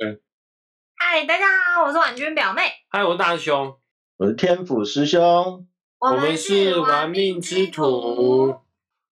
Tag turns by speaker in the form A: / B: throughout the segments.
A: OK。
B: 嗨，大家好，我是婉君表妹，
A: 嗨，我是大兄，
C: 我是天府师兄，
A: 我们是玩命之徒。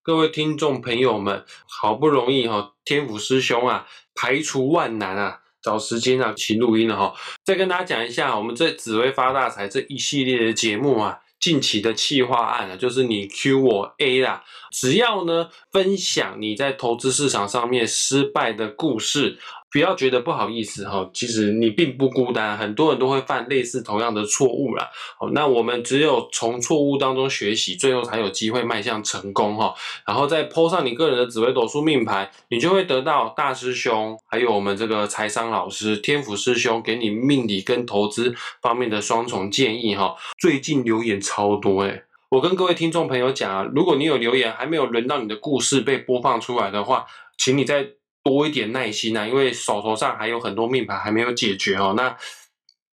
A: 各位听众朋友们，好不容易哈，天府师兄啊，排除万难啊，找时间啊，请录音了哈。再跟大家讲一下，我们这紫薇发大财这一系列的节目啊。近期的企划案啊，就是你 Q 我 A 啦，只要呢分享你在投资市场上面失败的故事。不要觉得不好意思哈，其实你并不孤单，很多人都会犯类似同样的错误啦。好，那我们只有从错误当中学习，最后才有机会迈向成功哈。然后再抛上你个人的紫微斗数命盘，你就会得到大师兄，还有我们这个财商老师天府师兄给你命理跟投资方面的双重建议哈。最近留言超多诶我跟各位听众朋友讲啊，如果你有留言还没有轮到你的故事被播放出来的话，请你在。多一点耐心啊，因为手头上还有很多命盘还没有解决哦。那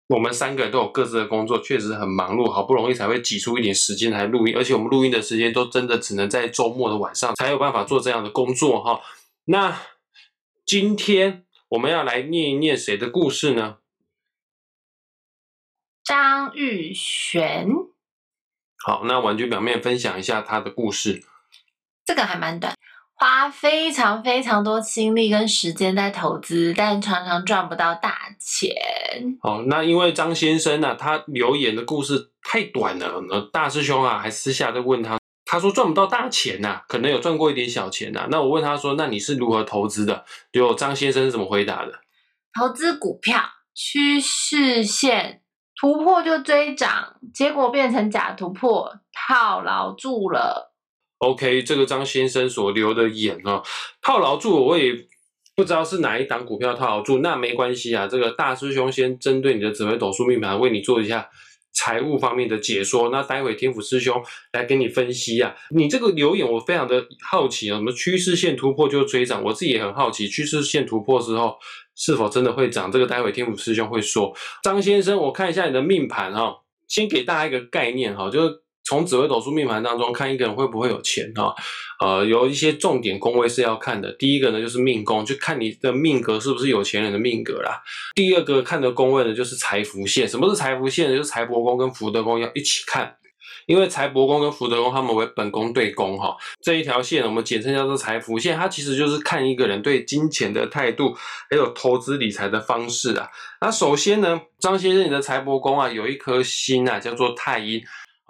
A: 我们三个人都有各自的工作，确实很忙碌，好不容易才会挤出一点时间来录音，而且我们录音的时间都真的只能在周末的晚上才有办法做这样的工作哈。那今天我们要来念一念谁的故事呢？
B: 张玉璇。
A: 好，那玩具表面分享一下他的故事。
B: 这个还蛮短。花非常非常多心力跟时间在投资，但常常赚不到大钱。
A: 哦，那因为张先生呢，他留言的故事太短了。那大师兄啊，还私下在问他，他说赚不到大钱呐，可能有赚过一点小钱呐。那我问他说，那你是如何投资的？结果张先生是怎么回答的？
B: 投资股票，趋势线突破就追涨，结果变成假突破，套牢住了。
A: OK，这个张先生所留的言哦，套牢住我也不知道是哪一档股票套牢住，那没关系啊。这个大师兄先针对你的紫微斗数命盘为你做一下财务方面的解说，那待会天府师兄来给你分析啊。你这个留言我非常的好奇啊，什么趋势线突破就追涨，我自己也很好奇，趋势线突破之后是否真的会涨？这个待会天府师兄会说。张先生，我看一下你的命盘哈，先给大家一个概念哈，就是。从紫微斗数命盘当中看一个人会不会有钱哈，呃，有一些重点宫位是要看的。第一个呢就是命宫，就看你的命格是不是有钱人的命格啦。第二个看的宫位呢就是财福线。什么是财福线呢？就是财帛宫跟福德宫要一起看，因为财帛宫跟福德宫他们为本宫对宫哈，这一条线我们简称叫做财福线，它其实就是看一个人对金钱的态度，还有投资理财的方式啊。那首先呢，张先生你的财帛宫啊有一颗星啊叫做太阴。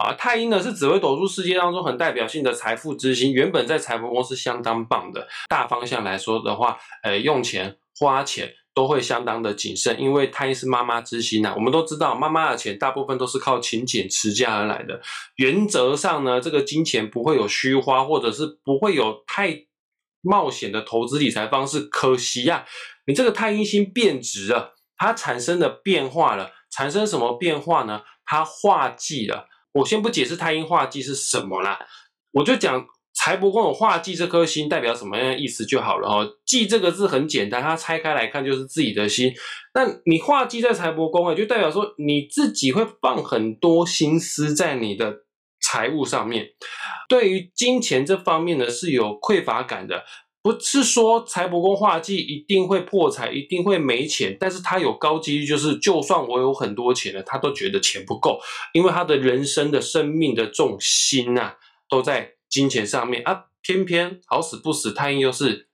A: 啊，太阴呢是紫微斗数世界当中很代表性的财富之星，原本在财帛宫是相当棒的。大方向来说的话，呃，用钱花钱都会相当的谨慎，因为太阴是妈妈之星呐。我们都知道，妈妈的钱大部分都是靠勤俭持家而来的。原则上呢，这个金钱不会有虚花，或者是不会有太冒险的投资理财方式。可惜呀，你这个太阴星变质了，它产生的变化了，产生什么变化呢？它化忌了。我先不解释太阴化忌是什么啦，我就讲财帛宫有化忌这颗星代表什么样的意思就好了哈。忌这个字很简单，它拆开来看就是自己的心。那你化忌在财帛宫啊，就代表说你自己会放很多心思在你的财务上面，对于金钱这方面呢是有匮乏感的。不是说财帛宫化忌一定会破财，一定会没钱，但是他有高几率，就是就算我有很多钱了，他都觉得钱不够，因为他的人生的生命的重心呐，都在金钱上面啊。偏偏好死不死，太阴又是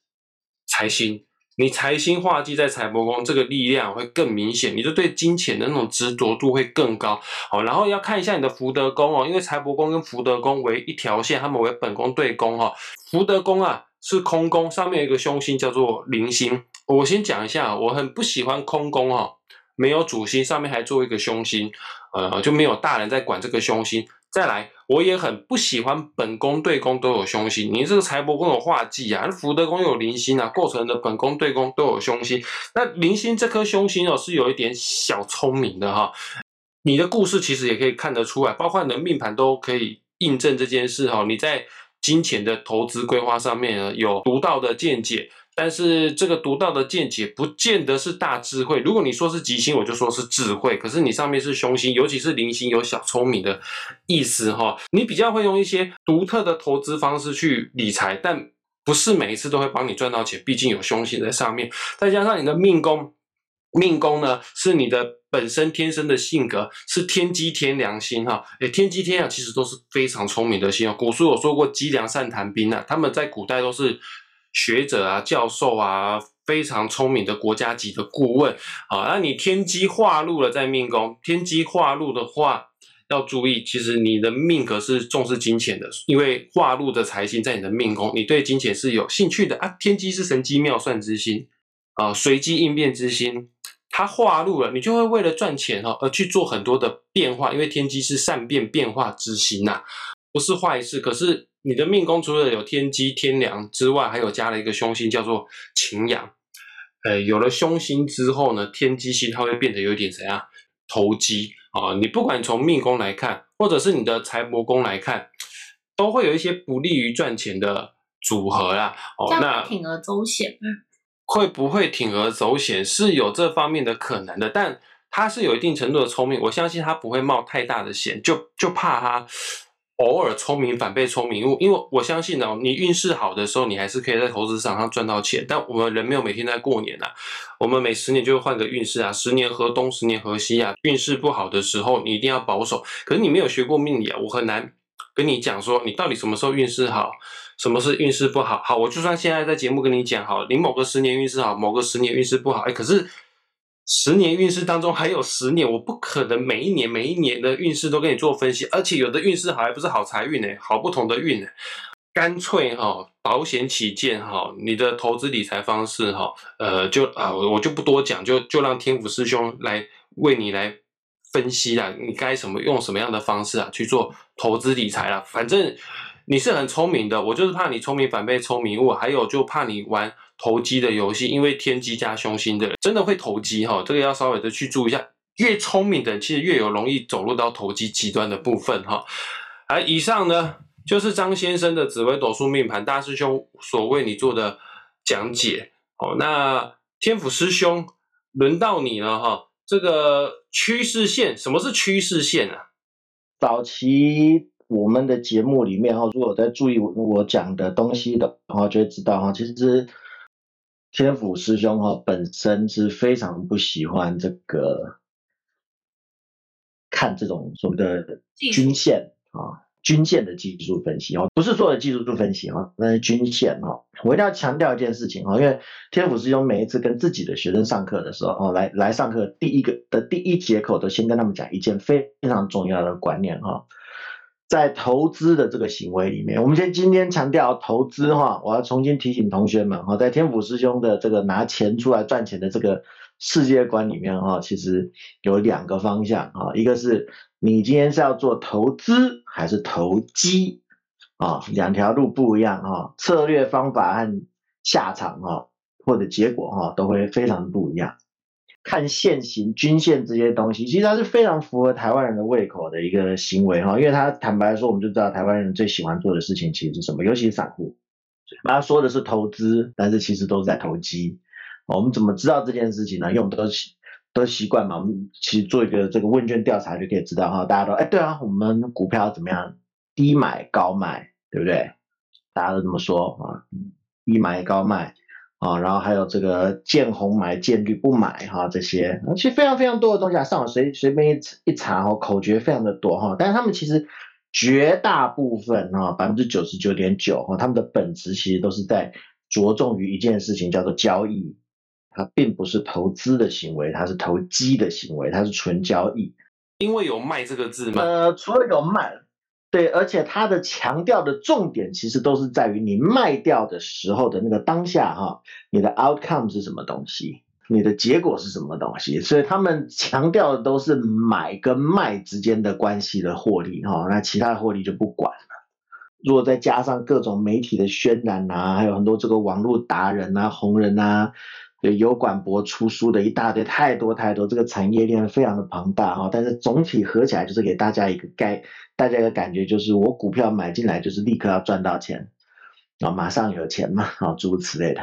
A: 财星，你财星化忌在财帛宫，这个力量会更明显，你就对金钱的那种执着度会更高。好，然后要看一下你的福德宫哦，因为财帛宫跟福德宫为一条线，他们为本宫对宫哈，福德宫啊。是空宫，上面有一个凶星叫做铃星。我先讲一下，我很不喜欢空宫哈，没有主星，上面还做一个凶星，呃，就没有大人在管这个凶星。再来，我也很不喜欢本宫对宫都有凶星。你这个财帛宫有化忌啊，福德宫有铃星啊，构成的本宫对宫都有凶星。那铃星这颗凶星哦，是有一点小聪明的哈。你的故事其实也可以看得出来，包括你的命盘都可以印证这件事哈。你在金钱的投资规划上面呢，有独到的见解，但是这个独到的见解不见得是大智慧。如果你说是吉星，我就说是智慧。可是你上面是凶星，尤其是零星，有小聪明的意思哈。你比较会用一些独特的投资方式去理财，但不是每一次都会帮你赚到钱，毕竟有凶星在上面，再加上你的命宫。命宫呢是你的本身天生的性格，是天机天良心哈。诶，天机天良其实都是非常聪明的心哦。古书有说过机良善谈兵啊，他们在古代都是学者啊、教授啊，非常聪明的国家级的顾问啊。那你天机化禄了在命宫，天机化禄的话。要注意，其实你的命格是重视金钱的，因为化禄的财星在你的命宫，你对金钱是有兴趣的啊。天机是神机妙算之心啊，随机应变之心，它化入了，你就会为了赚钱哈而去做很多的变化，因为天机是善变变化之心呐，不是坏事。可是你的命宫除了有天机天梁之外，还有加了一个凶星叫做擎羊，呃，有了凶星之后呢，天机星它会变得有点怎样投机。啊，你不管从命宫来看，或者是你的财帛宫来看，都会有一些不利于赚钱的组合啦。哦，那
B: 铤而走险
A: 会不会铤而走险是有这方面的可能的，但他是有一定程度的聪明，我相信他不会冒太大的险，就就怕他。偶尔聪明反被聪明误，因为我相信哦，你运势好的时候，你还是可以在投资市场上赚到钱。但我们人没有每天在过年呐，我们每十年就会换个运势啊，十年河东，十年河西啊。运势不好的时候，你一定要保守。可是你没有学过命理啊，我很难跟你讲说，你到底什么时候运势好，什么是运势不好。好，我就算现在在节目跟你讲，好，你某个十年运势好，某个十年运势不好，哎，可是。十年运势当中还有十年，我不可能每一年每一年的运势都跟你做分析，而且有的运势好还不是好财运呢，好不同的运呢。干脆哈保险起见哈，你的投资理财方式哈，呃就啊我就不多讲，就就让天府师兄来为你来分析啦，你该什么用什么样的方式啊去做投资理财啦，反正你是很聪明的，我就是怕你聪明反被聪明误，还有就怕你玩。投机的游戏，因为天机加凶星的人真的会投机哈，这个要稍微的去注意一下。越聪明的人，其实越有容易走入到投机极端的部分哈。而以上呢，就是张先生的紫微斗数命盘大师兄所为你做的讲解哦。那天府师兄，轮到你了哈。这个趋势线，什么是趋势线啊？
C: 早期我们的节目里面哈，如果在注意我讲的东西的话，就会知道哈，其实。天府师兄哈本身是非常不喜欢这个看这种所谓的均线啊，均线的技术分析哦，不是所有的技术做分析哈，那是均线哈。我一定要强调一件事情哈，因为天府师兄每一次跟自己的学生上课的时候哦，来来上课第一个的第一节课都先跟他们讲一件非常重要的观念哈。在投资的这个行为里面，我们先今天强调投资哈，我要重新提醒同学们哈，在天府师兄的这个拿钱出来赚钱的这个世界观里面哈，其实有两个方向啊，一个是你今天是要做投资还是投机啊，两条路不一样哈，策略方法和下场哈或者结果哈都会非常不一样。看现行均线这些东西，其实它是非常符合台湾人的胃口的一个行为哈，因为他坦白说，我们就知道台湾人最喜欢做的事情其实是什么，尤其是散户，他说的是投资，但是其实都是在投机。我们怎么知道这件事情呢？因为我们都习都习惯嘛，我们其实做一个这个问卷调查就可以知道哈，大家都哎对啊，我们股票怎么样？低买高卖，对不对？大家都这么说啊，低买高卖。啊，然后还有这个见红买见绿不买哈，这些其实非常非常多的东西啊，上网随随便一一查哈，口诀非常的多哈，但是他们其实绝大部分哈，百分之九十九点九哈，他们的本质其实都是在着重于一件事情，叫做交易，它并不是投资的行为，它是投机的行为，它是纯交易，
A: 因为有卖这个字吗？
C: 呃，除了有卖。对，而且它的强调的重点其实都是在于你卖掉的时候的那个当下哈，你的 outcome 是什么东西，你的结果是什么东西，所以他们强调的都是买跟卖之间的关系的获利哈，那其他的获利就不管了。如果再加上各种媒体的渲染啊，还有很多这个网络达人啊、红人啊。对，有管博出书的一大堆，太多太多，这个产业链非常的庞大哈。但是总体合起来就是给大家一个概，大家的感觉就是我股票买进来就是立刻要赚到钱，啊，马上有钱嘛，啊，诸如此类的。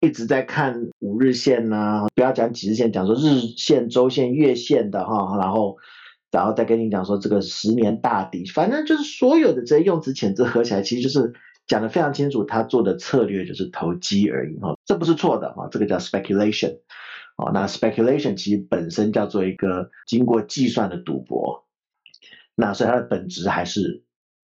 C: 一直在看五日线呐，不要讲几日线，讲说日线、周线、月线的哈，然后，然后再跟你讲说这个十年大底，反正就是所有的这些用词遣字合起来，其实就是。讲的非常清楚，他做的策略就是投机而已哈，这不是错的哈，这个叫 speculation 哦，那 speculation 其实本身叫做一个经过计算的赌博，那所以它的本质还是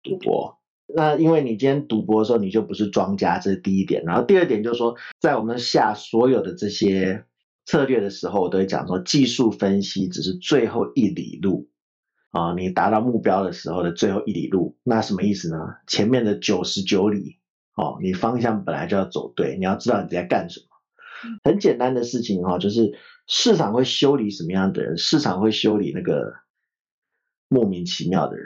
C: 赌博。那因为你今天赌博的时候，你就不是庄家，这是第一点。然后第二点就是说，在我们下所有的这些策略的时候，我都会讲说，技术分析只是最后一里路啊，你达到目标的时候的最后一里路。那什么意思呢？前面的九十九里，哦，你方向本来就要走对，你要知道你在干什么。很简单的事情哈，就是市场会修理什么样的人？市场会修理那个莫名其妙的人。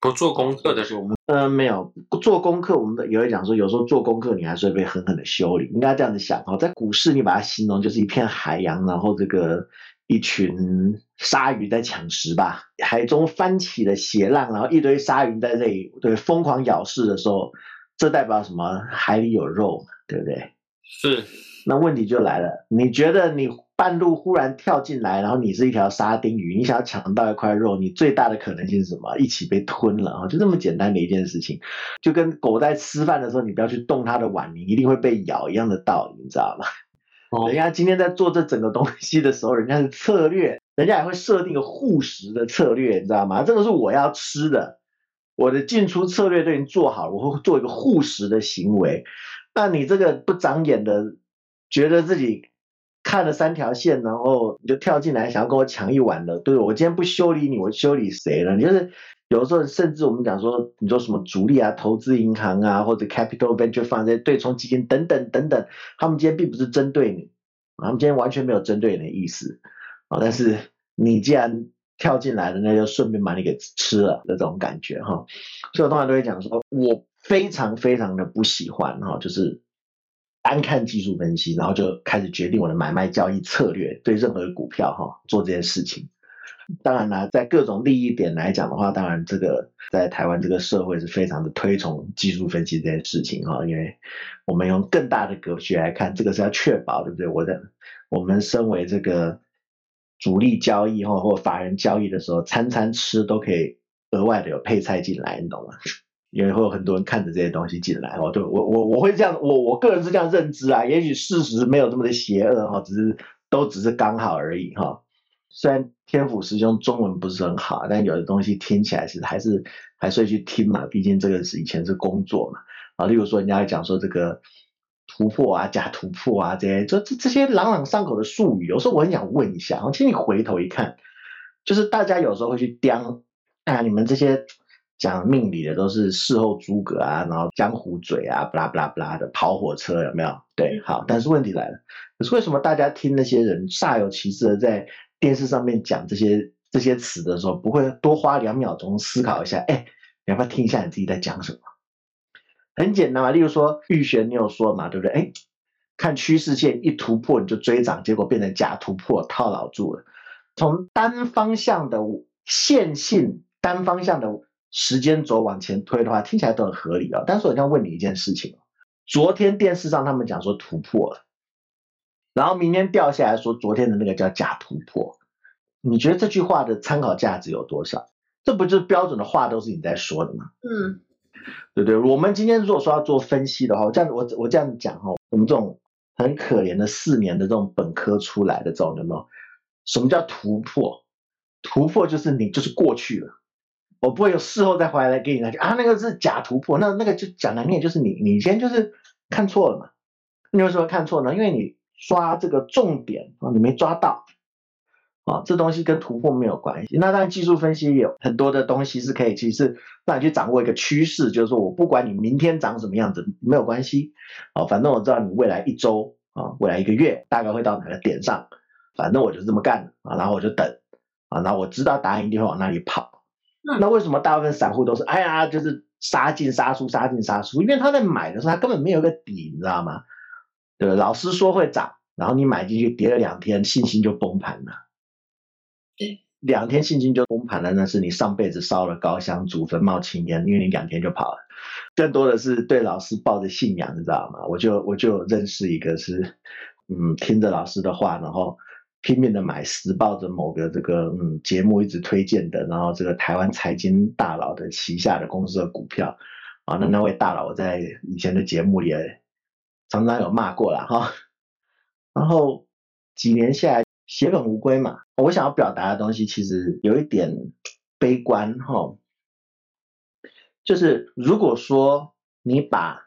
A: 不做功课的时候，
C: 呃，没有做功课，我们也会讲说，有时候做功课你还是会被狠狠的修理。应该这样子想哈，在股市你把它形容就是一片海洋，然后这个一群鲨鱼在抢食吧，海中翻起了血浪，然后一堆鲨鱼在这里对疯狂咬噬的时候，这代表什么？海里有肉，对不对？
A: 是。
C: 那问题就来了，你觉得你？半路忽然跳进来，然后你是一条沙丁鱼，你想要抢到一块肉，你最大的可能性是什么？一起被吞了啊！就这么简单的一件事情，就跟狗在吃饭的时候，你不要去动它的碗，你一定会被咬一样的道理，你知道吗？人家今天在做这整个东西的时候，人家是策略，人家也会设定个护食的策略，你知道吗？这个是我要吃的，我的进出策略都已经做好了，我会做一个护食的行为。那你这个不长眼的，觉得自己。看了三条线，然后你就跳进来，想要跟我抢一碗的。对我今天不修理你，我修理谁呢？你就是有时候，甚至我们讲说，你说什么主力啊、投资银行啊，或者 capital venture fund 这些对冲基金等等等等，他们今天并不是针对你，他们今天完全没有针对你的意思啊。但是你既然跳进来了，那就顺便把你给吃了的这种感觉哈。所以我通常都会讲说，我非常非常的不喜欢哈，就是。单看技术分析，然后就开始决定我的买卖交易策略，对任何股票哈做这件事情。当然啦，在各种利益点来讲的话，当然这个在台湾这个社会是非常的推崇技术分析这件事情哈，因为我们用更大的格局来看，这个是要确保对不对？我的我们身为这个主力交易哈或法人交易的时候，餐餐吃都可以额外的有配菜进来，你懂吗？因为会有很多人看着这些东西进来，哦，对我我我会这样，我我个人是这样认知啊。也许事实没有这么的邪恶哈，只是都只是刚好而已哈。虽然天府师兄中文不是很好，但有的东西听起来是还是还是会去听嘛，毕竟这个是以前是工作嘛。啊，例如说人家讲说这个突破啊、假突破啊这些，这这这些朗朗上口的术语，有时候我很想问一下，其实你回头一看，就是大家有时候会去刁啊，你们这些。讲命理的都是事后诸葛啊，然后江湖嘴啊，不啦不啦不啦的跑火车有没有？对，好，但是问题来了，可是为什么大家听那些人煞有其事的在电视上面讲这些这些词的时候，不会多花两秒钟思考一下？哎，你要不要听一下你自己在讲什么？很简单嘛，例如说玉璇，你有说嘛，对不对？哎，看趋势线一突破你就追涨，结果变成假突破套牢住了。从单方向的线性，单方向的。时间轴往前推的话，听起来都很合理啊。但是我要问你一件事情昨天电视上他们讲说突破了，然后明天掉下来说昨天的那个叫假突破，你觉得这句话的参考价值有多少？这不就是标准的话都是你在说的吗？
B: 嗯，
C: 对不对？我们今天如果说要做分析的话，这样我我这样讲哈，我们这种很可怜的四年的这种本科出来的这种有没有？什么叫突破？突破就是你就是过去了。我不会有事后再回来给你那句啊，那个是假突破，那那个就讲难听，就是你你先就是看错了嘛。你为什么看错呢？因为你抓这个重点啊，你没抓到啊，这东西跟突破没有关系。那当然技术分析有很多的东西是可以，其实让你去掌握一个趋势，就是说我不管你明天长什么样子没有关系啊，反正我知道你未来一周啊，未来一个月大概会到哪个点上，反正我就这么干啊，然后我就等啊，然后我知道答案一定会往那里跑。那为什么大部分散户都是哎呀，就是杀进杀出，杀进杀出？因为他在买的时候，他根本没有个底，你知道吗？对老师说会涨，然后你买进去，跌了两天，信心就崩盘了。
B: 对，
C: 两天信心就崩盘了，那是你上辈子烧了高香，祖坟冒青烟，因为你两天就跑了。更多的是对老师抱着信仰，你知道吗？我就我就认识一个是，嗯，听着老师的话，然后。拼命的买时报的某个这个嗯节目一直推荐的，然后这个台湾财经大佬的旗下的公司的股票啊，那那位大佬在以前的节目里常常有骂过了哈。然后几年下来血本无归嘛。我想要表达的东西其实有一点悲观哈，就是如果说你把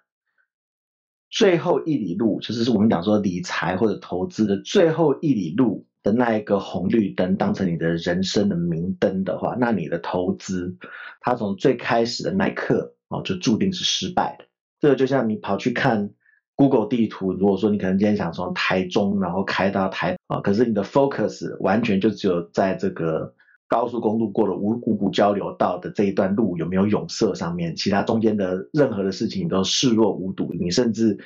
C: 最后一里路，就是我们讲说理财或者投资的最后一里路的那一个红绿灯当成你的人生的明灯的话，那你的投资它从最开始的那一刻哦，就注定是失败的。这个就像你跑去看 Google 地图，如果说你可能今天想从台中然后开到台啊，可是你的 focus 完全就只有在这个高速公路过了五五股交流道的这一段路有没有永塞上面，其他中间的任何的事情你都视若无睹，你甚至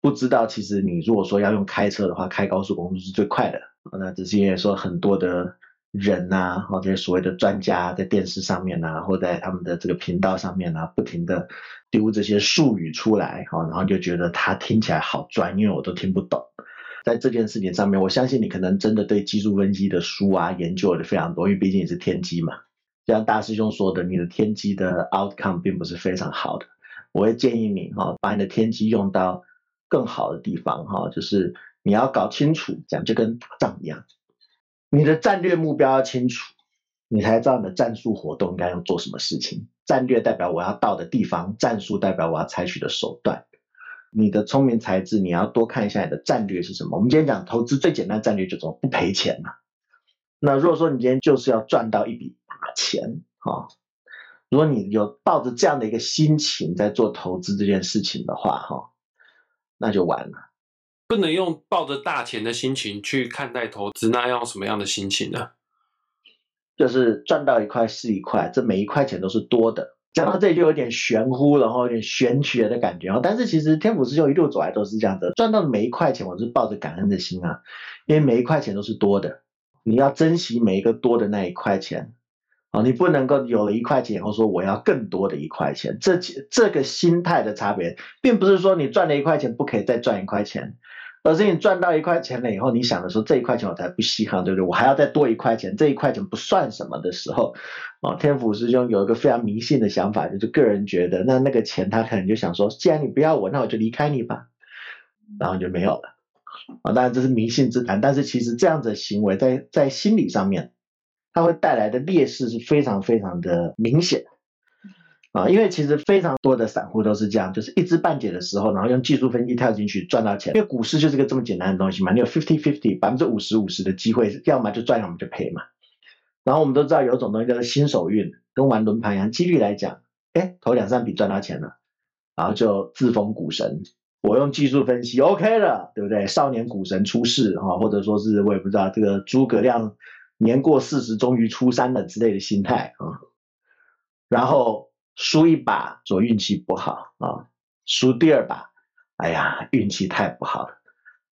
C: 不知道其实你如果说要用开车的话，开高速公路是最快的。那只是因为说很多的。人呐，或者所谓的专家在电视上面呐，或在他们的这个频道上面呐，不停的丢这些术语出来，哈，然后就觉得他听起来好专，因为我都听不懂。在这件事情上面，我相信你可能真的对技术分析的书啊研究的非常多，因为毕竟你是天机嘛。就像大师兄说的，你的天机的 outcome 并不是非常好的。我会建议你哈，把你的天机用到更好的地方哈，就是你要搞清楚，讲就跟打仗一样。你的战略目标要清楚，你才知道你的战术活动应该要做什么事情。战略代表我要到的地方，战术代表我要采取的手段。你的聪明才智，你要多看一下你的战略是什么。我们今天讲投资最简单战略就怎么不赔钱嘛。那如果说你今天就是要赚到一笔大钱啊，如果你有抱着这样的一个心情在做投资这件事情的话，哈，那就完了。
A: 不能用抱着大钱的心情去看待投资，那要什么样的心情呢？
C: 就是赚到一块是一块，这每一块钱都是多的。讲到这里就有点玄乎，然后有点玄学的感觉但是其实天府师兄一路走来都是这样的，赚到的每一块钱，我是抱着感恩的心啊，因为每一块钱都是多的，你要珍惜每一个多的那一块钱啊，你不能够有了一块钱以后说我要更多的一块钱，这这个心态的差别，并不是说你赚了一块钱不可以再赚一块钱。而是你赚到一块钱了以后，你想的说这一块钱我才不稀罕，对不对？我还要再多一块钱，这一块钱不算什么的时候，哦，天府师兄有一个非常迷信的想法，就是个人觉得那那个钱他可能就想说，既然你不要我，那我就离开你吧，然后就没有了。啊，当然这是迷信之谈，但是其实这样子的行为在在心理上面，它会带来的劣势是非常非常的明显。啊，因为其实非常多的散户都是这样，就是一知半解的时候，然后用技术分析跳进去赚到钱。因为股市就是个这么简单的东西嘛，你有 fifty fifty 百分之五十五十的机会，要么就赚，要么就赔嘛。然后我们都知道有种东西叫做新手运，跟玩轮盘一样，几率来讲，哎，头两三笔赚到钱了，然后就自封股神，我用技术分析 OK 了，对不对？少年股神出世哈，或者说是我也不知道这个诸葛亮年过四十终于出山了之类的心态啊，然后。输一把，说运气不好啊；输第二把，哎呀，运气太不好了。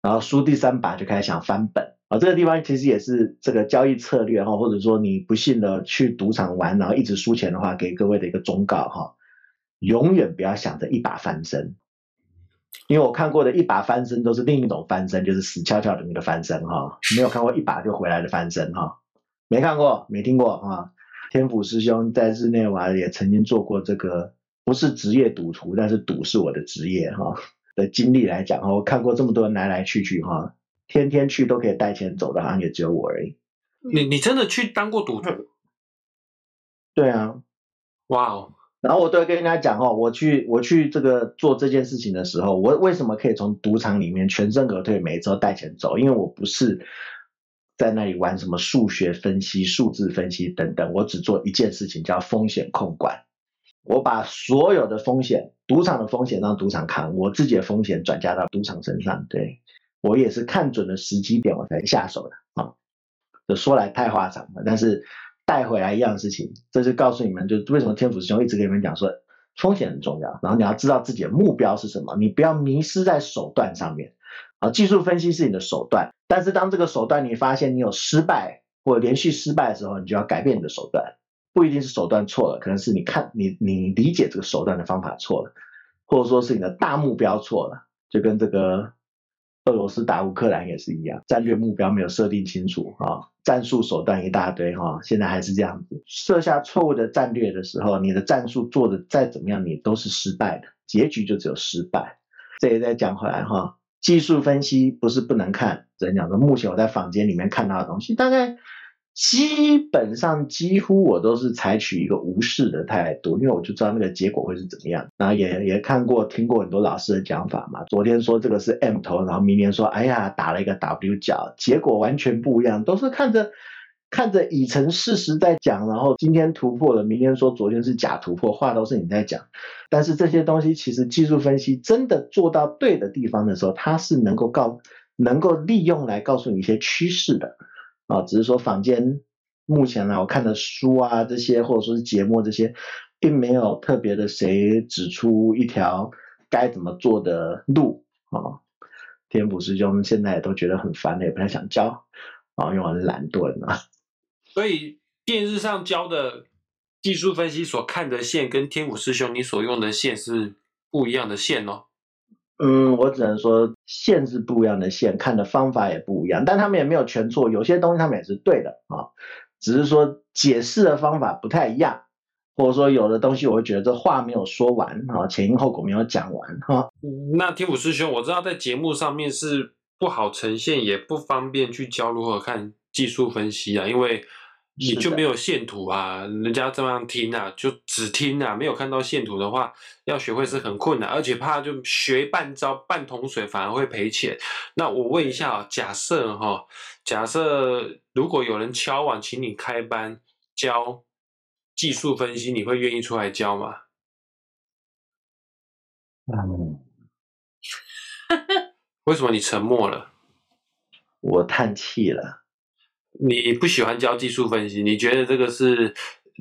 C: 然后输第三把就开始想翻本啊。这个地方其实也是这个交易策略哈，或者说你不幸的去赌场玩，然后一直输钱的话，给各位的一个忠告哈：永远不要想着一把翻身，因为我看过的一把翻身都是另一种翻身，就是死翘翘的那个翻身哈，没有看过一把就回来的翻身哈，没看过，没听过啊。天府师兄在日内瓦也曾经做过这个，不是职业赌徒，但是赌是我的职业哈的经历来讲哈，我看过这么多人来来去去哈，天天去都可以带钱走的，好像也只有我而已。
A: 你你真的去当过赌徒？
C: 对啊，
A: 哇哦！
C: 然后我都会跟人家讲哦，我去我去这个做这件事情的时候，我为什么可以从赌场里面全身而退，每一周带钱走？因为我不是。在那里玩什么数学分析、数字分析等等，我只做一件事情，叫风险控管。我把所有的风险，赌场的风险让赌场扛，我自己的风险转嫁到赌场身上。对我也是看准了时机点，我才下手的啊。这说来太话长了，但是带回来一样事情，这是告诉你们，就为什么天府师兄一直跟你们讲说，风险很重要，然后你要知道自己的目标是什么，你不要迷失在手段上面。啊，技术分析是你的手段，但是当这个手段你发现你有失败或连续失败的时候，你就要改变你的手段。不一定是手段错了，可能是你看你你理解这个手段的方法错了，或者说是你的大目标错了。就跟这个俄罗斯打乌克兰也是一样，战略目标没有设定清楚啊，战术手段一大堆哈，现在还是这样子。设下错误的战略的时候，你的战术做的再怎么样，你都是失败的，结局就只有失败。这也再讲回来哈。技术分析不是不能看，只能讲说目前我在房间里面看到的东西，大概基本上几乎我都是采取一个无视的态度，因为我就知道那个结果会是怎么样。然后也也看过听过很多老师的讲法嘛，昨天说这个是 M 头，然后明年说哎呀打了一个 W 角，结果完全不一样，都是看着。看着已成事实在讲，然后今天突破了，明天说昨天是假突破，话都是你在讲。但是这些东西其实技术分析真的做到对的地方的时候，它是能够告能够利用来告诉你一些趋势的啊。只是说坊间目前呢，我看的书啊这些，或者说是节目这些，并没有特别的谁指出一条该怎么做的路啊。天普师兄现在也都觉得很烦了，也不太想教啊，因为很懒惰啊。
A: 所以电视上教的技术分析所看的线，跟天府师兄你所用的线是不一样的线哦。
C: 嗯，我只能说线是不一样的线，看的方法也不一样，但他们也没有全错，有些东西他们也是对的啊，只是说解释的方法不太一样，或者说有的东西我会觉得这话没有说完啊，前因后果没有讲完哈。
A: 那天府师兄，我知道在节目上面是不好呈现，也不方便去教如何看技术分析啊，因为。你就没有线图啊？人家这样听啊，就只听啊，没有看到线图的话，要学会是很困难，而且怕就学半招半桶水，反而会赔钱。那我问一下啊，假设哈，假设如果有人敲碗请你开班教技术分析，你会愿意出来教吗？嗯，为什么你沉默了？
C: 我叹气了。
A: 你不喜欢教技术分析，你觉得这个是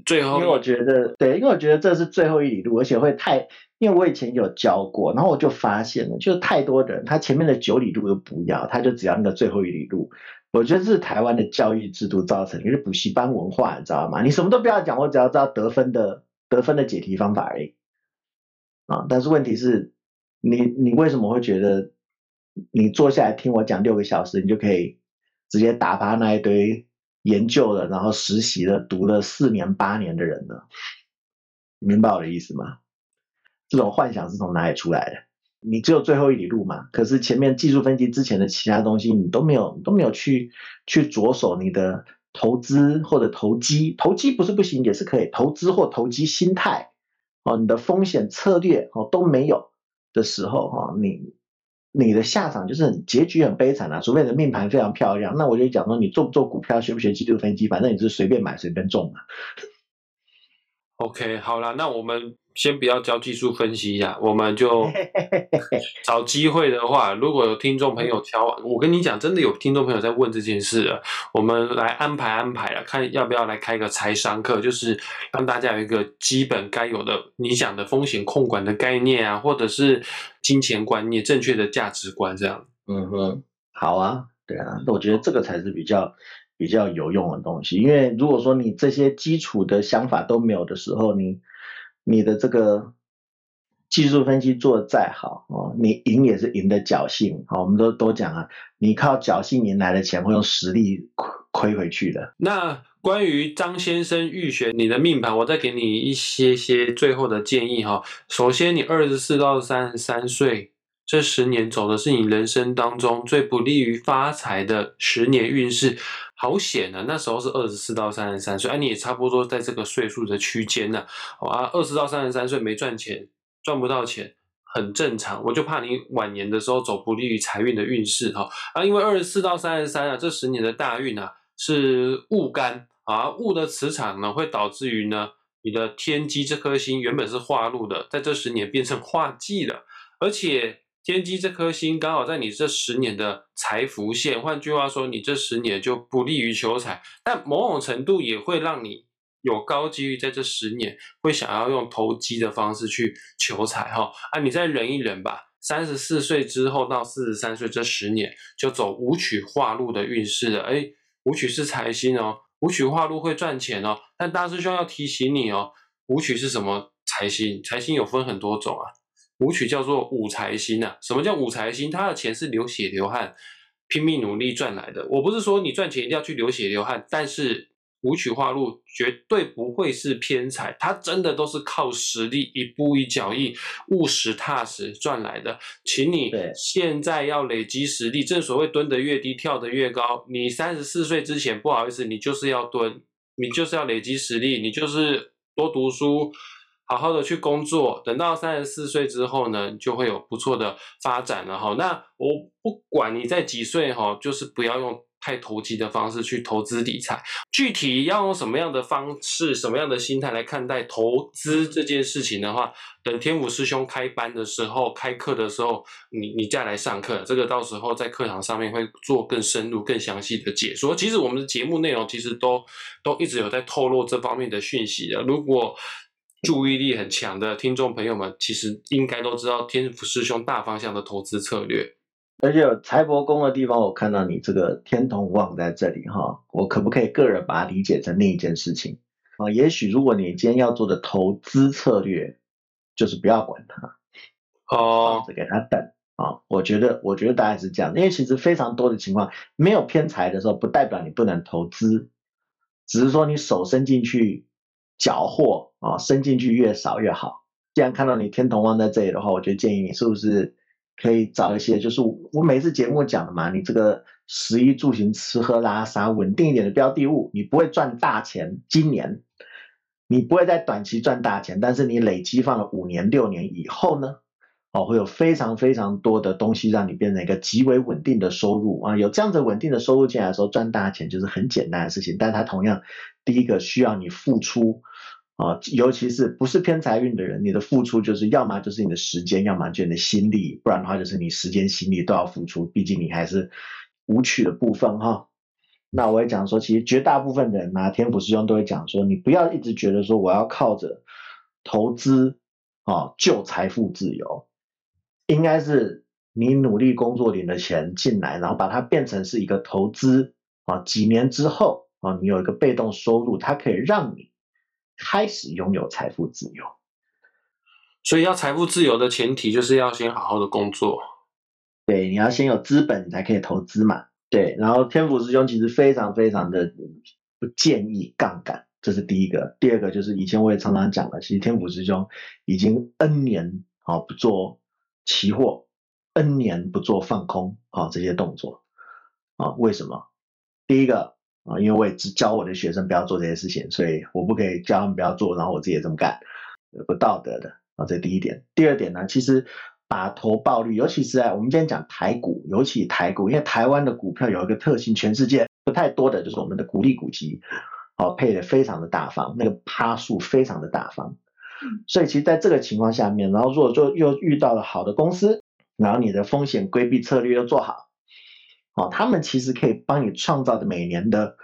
A: 最后？
C: 因为我觉得对，因为我觉得这是最后一里路，而且会太……因为我以前有教过，然后我就发现了，就太多人他前面的九里路都不要，他就只要那个最后一里路。我觉得这是台湾的教育制度造成，就是补习班文化，你知道吗？你什么都不要讲，我只要知道得分的得分的解题方法而已啊。但是问题是，你你为什么会觉得你坐下来听我讲六个小时，你就可以？直接打发那一堆研究了，然后实习了，读了四年八年的人呢？明白我的意思吗？这种幻想是从哪里出来的？你只有最后一里路嘛？可是前面技术分析之前的其他东西，你都没有都没有去去着手你的投资或者投机，投机不是不行，也是可以投资或投机心态哦，你的风险策略哦都没有的时候哈，你。你的下场就是很结局很悲惨啊！除非你的命盘非常漂亮，那我就讲说，你做不做股票，学不学技术分析，反正你是随便买随便中嘛。
A: OK，好了，那我们。先不要教技术分析一下，我们就 找机会的话，如果有听众朋友敲，我跟你讲，真的有听众朋友在问这件事了，我们来安排安排了，看要不要来开个财商课，就是让大家有一个基本该有的你讲的风险控管的概念啊，或者是金钱观念、正确的价值观这样。
C: 嗯哼，好啊，对啊，那我觉得这个才是比较比较有用的东西，因为如果说你这些基础的想法都没有的时候，你。你的这个技术分析做的再好哦，你赢也是赢的侥幸好，我们都都讲啊，你靠侥幸赢来的钱会用实力亏亏回去的。
A: 那关于张先生预选你的命盘，我再给你一些些最后的建议哈。首先，你二十四到三十三岁这十年走的是你人生当中最不利于发财的十年运势。好险啊！那时候是二十四到三十三岁，哎，你也差不多在这个岁数的区间呢。啊，二十到三十三岁没赚钱，赚不到钱，很正常。我就怕你晚年的时候走不利于财运的运势哈。啊，因为二十四到三十三啊，这十年的大运啊是戊干啊，戊的磁场呢会导致于呢你的天机这颗星原本是化禄的，在这十年变成化忌了，而且。天机这颗星刚好在你这十年的财福线，换句话说，你这十年就不利于求财，但某种程度也会让你有高机遇在这十年会想要用投机的方式去求财哈啊，你再忍一忍吧。三十四岁之后到四十三岁这十年就走武曲化禄的运势了，哎，武曲是财星哦，武曲化禄会赚钱哦，但大师兄要提醒你哦，武曲是什么财星？财星有分很多种啊。武曲叫做武财星啊，什么叫武财星？他的钱是流血流汗、拼命努力赚来的。我不是说你赚钱一定要去流血流汗，但是舞曲化禄绝对不会是偏财，他真的都是靠实力一步一脚印、务实踏实赚来的。请你现在要累积实力，正所谓蹲得越低，跳得越高。你三十四岁之前，不好意思，你就是要蹲，你就是要累积实力，你就是多读书。好好的去工作，等到三十四岁之后呢，就会有不错的发展了哈。那我不管你在几岁哈，就是不要用太投机的方式去投资理财。具体要用什么样的方式、什么样的心态来看待投资这件事情的话，等天府师兄开班的时候、开课的时候，你你再来上课，这个到时候在课堂上面会做更深入、更详细的解说。其实我们的节目内容其实都都一直有在透露这方面的讯息的。如果注意力很强的听众朋友们，其实应该都知道天府师兄大方向的投资策略。
C: 而且有财帛宫的地方，我看到你这个天同旺在这里哈，我可不可以个人把它理解成另一件事情啊？也许如果你今天要做的投资策略，就是不要管它
A: 哦，
C: 只给他等啊。我觉得，我觉得大概是这样，因为其实非常多的情况，没有偏财的时候，不代表你不能投资，只是说你手伸进去。缴获啊，伸进去越少越好。既然看到你天同旺在这里的话，我就建议你是不是可以找一些，就是我每次节目讲的嘛，你这个食衣住行吃喝拉撒稳定一点的标的物，你不会赚大钱。今年你不会在短期赚大钱，但是你累积放了五年六年以后呢？哦，会有非常非常多的东西让你变成一个极为稳定的收入啊！有这样子稳定的收入进来的时候，赚大钱就是很简单的事情。但它同样，第一个需要你付出啊，尤其是不是偏财运的人，你的付出就是要么就是你的时间，要么就你的心力，不然的话就是你时间心力都要付出。毕竟你还是舞曲的部分哈。那我也讲说，其实绝大部分的人啊天府师兄都会讲说，你不要一直觉得说我要靠着投资啊就财富自由。应该是你努力工作领的钱进来，然后把它变成是一个投资啊，几年之后啊，你有一个被动收入，它可以让你开始拥有财富自由。
A: 所以要财富自由的前提就是要先好好的工作。
C: 对，你要先有资本，你才可以投资嘛。对，然后天府师兄其实非常非常的不建议杠杆，这是第一个。第二个就是以前我也常常讲了，其实天府师兄已经 N 年啊不做。期货 N 年不做放空啊，这些动作啊，为什么？第一个啊，因为我也只教我的学生不要做这些事情，所以我不可以教他们不要做，然后我自己也这么干，不道德的啊。这第一点。第二点呢，其实把投报率，尤其是在我们今天讲台股，尤其台股，因为台湾的股票有一个特性，全世界不太多的就是我们的股利股息，哦，配的非常的大方，那个趴数非常的大方。所以其实在这个情况下面，然后如果说又遇到了好的公司，然后你的风险规避策略又做好，哦，他们其实可以帮你创造的每年的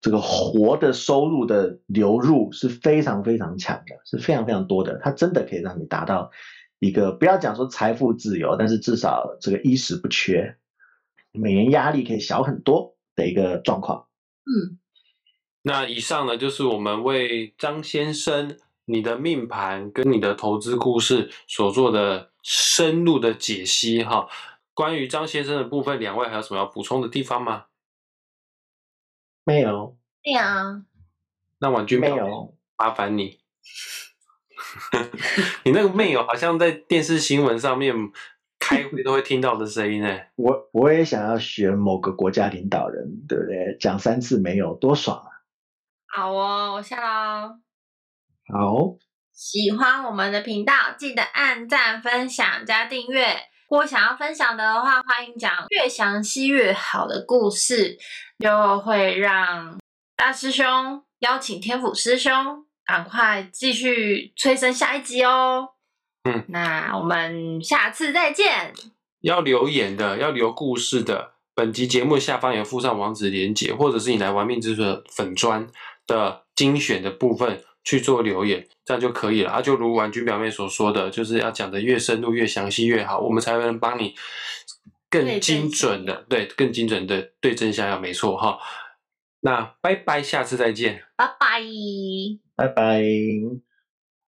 C: 这个活的收入的流入是非常非常强的，是非常非常多的，它真的可以让你达到一个不要讲说财富自由，但是至少这个衣食不缺，每年压力可以小很多的一个状况。
B: 嗯，
A: 那以上呢就是我们为张先生。你的命盘跟你的投资故事所做的深入的解析，哈，关于张先生的部分，两位还有什么要补充的地方吗？
C: 没有。
B: 对啊。
A: 那婉君
C: 没有，
A: 麻烦你。你那个没有，好像在电视新闻上面开会都会听到的声音呢。
C: 我我也想要学某个国家领导人，对不对？讲三次没有，多爽啊！
B: 好哦，我下喽。
C: 好，
B: 喜欢我们的频道，记得按赞、分享、加订阅。如果想要分享的话，欢迎讲越详细越好的故事，就会让大师兄邀请天府师兄赶快继续催生下一集
A: 哦。嗯，
B: 那我们下次再见。
A: 要留言的，要留故事的，本集节目下方有附上网址连接，或者是你来玩命之水粉砖的精选的部分。去做留言，这样就可以了啊！就如婉君表妹所说的，就是要讲的越深入、越详细越好，我们才能帮你更精准的对，更精准的对症下药，没错哈。那拜拜，下次再见，
B: 拜拜，
C: 拜拜。